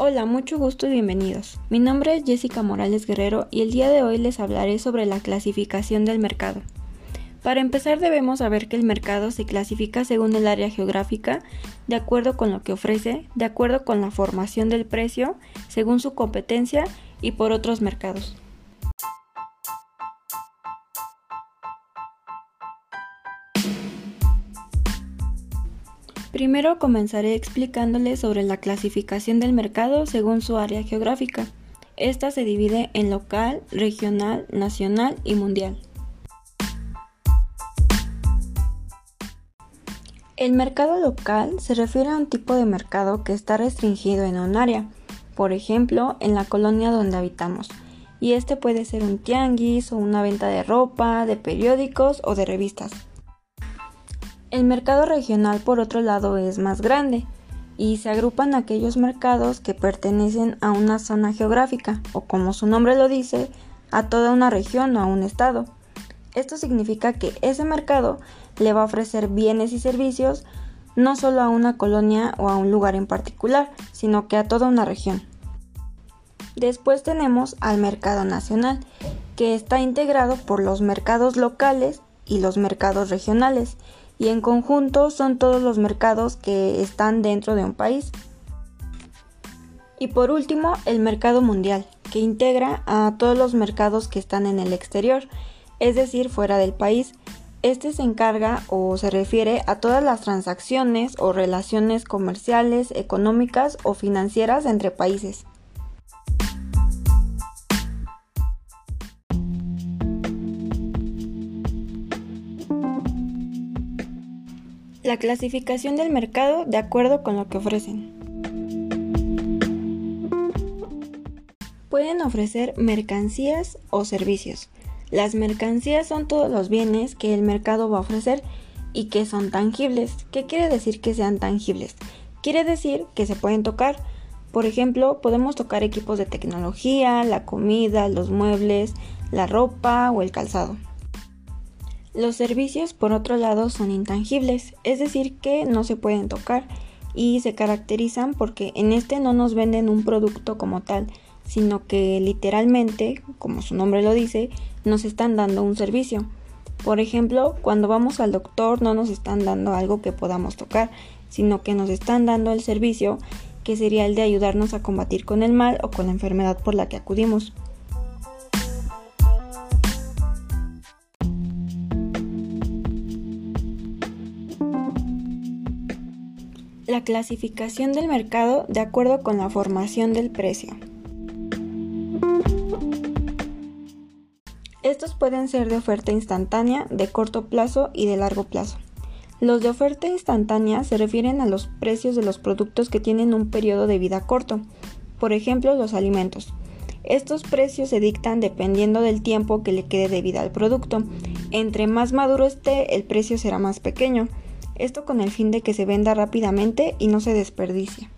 Hola, mucho gusto y bienvenidos. Mi nombre es Jessica Morales Guerrero y el día de hoy les hablaré sobre la clasificación del mercado. Para empezar debemos saber que el mercado se clasifica según el área geográfica, de acuerdo con lo que ofrece, de acuerdo con la formación del precio, según su competencia y por otros mercados. Primero comenzaré explicándoles sobre la clasificación del mercado según su área geográfica. Esta se divide en local, regional, nacional y mundial. El mercado local se refiere a un tipo de mercado que está restringido en un área, por ejemplo, en la colonia donde habitamos, y este puede ser un tianguis o una venta de ropa, de periódicos o de revistas. El mercado regional, por otro lado, es más grande y se agrupan aquellos mercados que pertenecen a una zona geográfica o, como su nombre lo dice, a toda una región o a un estado. Esto significa que ese mercado le va a ofrecer bienes y servicios no solo a una colonia o a un lugar en particular, sino que a toda una región. Después tenemos al mercado nacional, que está integrado por los mercados locales y los mercados regionales, y en conjunto son todos los mercados que están dentro de un país. Y por último, el mercado mundial, que integra a todos los mercados que están en el exterior, es decir, fuera del país. Este se encarga o se refiere a todas las transacciones o relaciones comerciales, económicas o financieras entre países. La clasificación del mercado de acuerdo con lo que ofrecen. Pueden ofrecer mercancías o servicios. Las mercancías son todos los bienes que el mercado va a ofrecer y que son tangibles. ¿Qué quiere decir que sean tangibles? Quiere decir que se pueden tocar. Por ejemplo, podemos tocar equipos de tecnología, la comida, los muebles, la ropa o el calzado. Los servicios, por otro lado, son intangibles, es decir, que no se pueden tocar y se caracterizan porque en este no nos venden un producto como tal, sino que literalmente, como su nombre lo dice, nos están dando un servicio. Por ejemplo, cuando vamos al doctor no nos están dando algo que podamos tocar, sino que nos están dando el servicio que sería el de ayudarnos a combatir con el mal o con la enfermedad por la que acudimos. La clasificación del mercado de acuerdo con la formación del precio. Estos pueden ser de oferta instantánea, de corto plazo y de largo plazo. Los de oferta instantánea se refieren a los precios de los productos que tienen un periodo de vida corto, por ejemplo los alimentos. Estos precios se dictan dependiendo del tiempo que le quede de vida al producto. Entre más maduro esté, el precio será más pequeño esto con el fin de que se venda rápidamente y no se desperdicie.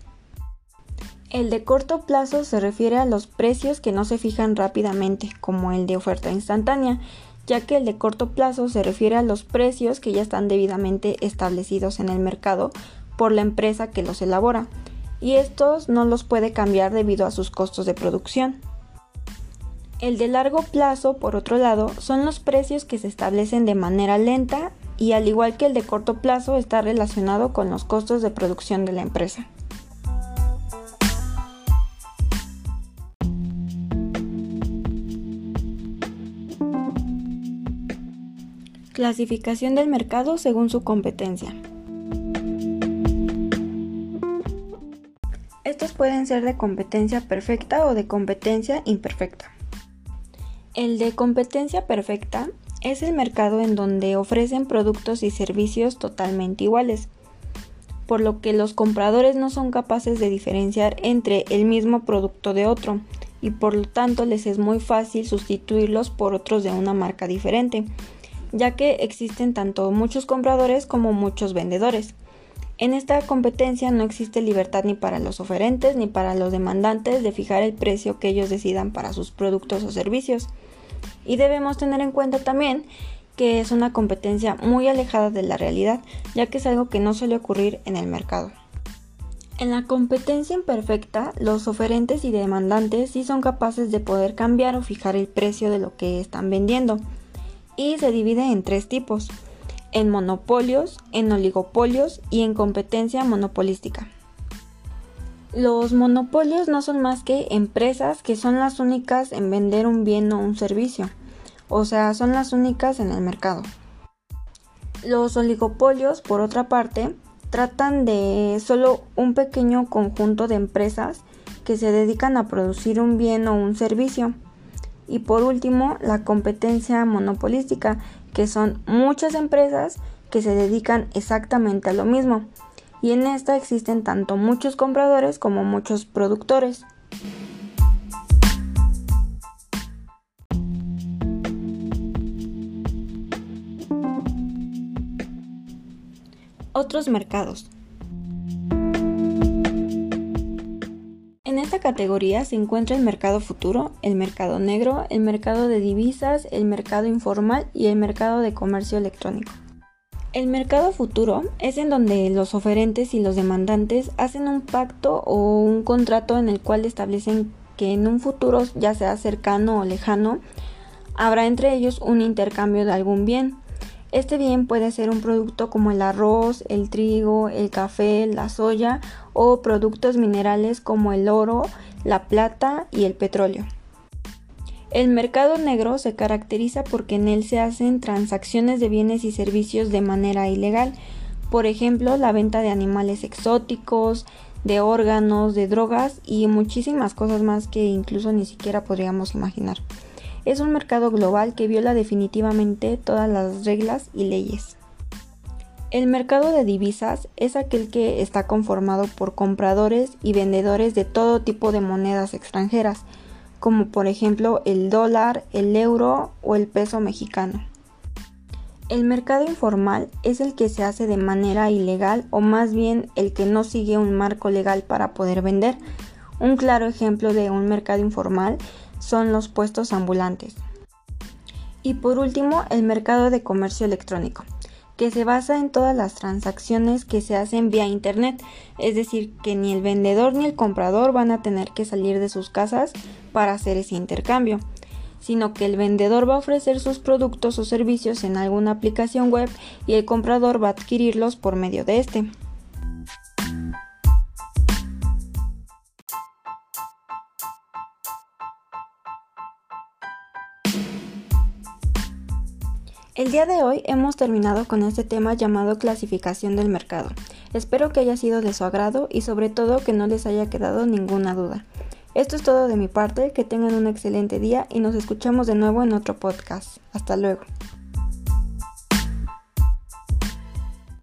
El de corto plazo se refiere a los precios que no se fijan rápidamente, como el de oferta instantánea, ya que el de corto plazo se refiere a los precios que ya están debidamente establecidos en el mercado por la empresa que los elabora, y estos no los puede cambiar debido a sus costos de producción. El de largo plazo, por otro lado, son los precios que se establecen de manera lenta y al igual que el de corto plazo está relacionado con los costos de producción de la empresa. Clasificación del mercado según su competencia. Estos pueden ser de competencia perfecta o de competencia imperfecta. El de competencia perfecta es el mercado en donde ofrecen productos y servicios totalmente iguales, por lo que los compradores no son capaces de diferenciar entre el mismo producto de otro y por lo tanto les es muy fácil sustituirlos por otros de una marca diferente, ya que existen tanto muchos compradores como muchos vendedores. En esta competencia no existe libertad ni para los oferentes ni para los demandantes de fijar el precio que ellos decidan para sus productos o servicios. Y debemos tener en cuenta también que es una competencia muy alejada de la realidad, ya que es algo que no suele ocurrir en el mercado. En la competencia imperfecta, los oferentes y demandantes sí son capaces de poder cambiar o fijar el precio de lo que están vendiendo. Y se divide en tres tipos, en monopolios, en oligopolios y en competencia monopolística. Los monopolios no son más que empresas que son las únicas en vender un bien o un servicio, o sea, son las únicas en el mercado. Los oligopolios, por otra parte, tratan de solo un pequeño conjunto de empresas que se dedican a producir un bien o un servicio. Y por último, la competencia monopolística, que son muchas empresas que se dedican exactamente a lo mismo. Y en esta existen tanto muchos compradores como muchos productores. Otros mercados. En esta categoría se encuentra el mercado futuro, el mercado negro, el mercado de divisas, el mercado informal y el mercado de comercio electrónico. El mercado futuro es en donde los oferentes y los demandantes hacen un pacto o un contrato en el cual establecen que en un futuro, ya sea cercano o lejano, habrá entre ellos un intercambio de algún bien. Este bien puede ser un producto como el arroz, el trigo, el café, la soya o productos minerales como el oro, la plata y el petróleo. El mercado negro se caracteriza porque en él se hacen transacciones de bienes y servicios de manera ilegal, por ejemplo la venta de animales exóticos, de órganos, de drogas y muchísimas cosas más que incluso ni siquiera podríamos imaginar. Es un mercado global que viola definitivamente todas las reglas y leyes. El mercado de divisas es aquel que está conformado por compradores y vendedores de todo tipo de monedas extranjeras, como por ejemplo el dólar, el euro o el peso mexicano. El mercado informal es el que se hace de manera ilegal o más bien el que no sigue un marco legal para poder vender. Un claro ejemplo de un mercado informal son los puestos ambulantes. Y por último, el mercado de comercio electrónico, que se basa en todas las transacciones que se hacen vía Internet, es decir, que ni el vendedor ni el comprador van a tener que salir de sus casas para hacer ese intercambio, sino que el vendedor va a ofrecer sus productos o servicios en alguna aplicación web y el comprador va a adquirirlos por medio de este. El día de hoy hemos terminado con este tema llamado clasificación del mercado. Espero que haya sido de su agrado y sobre todo que no les haya quedado ninguna duda. Esto es todo de mi parte, que tengan un excelente día y nos escuchamos de nuevo en otro podcast. Hasta luego.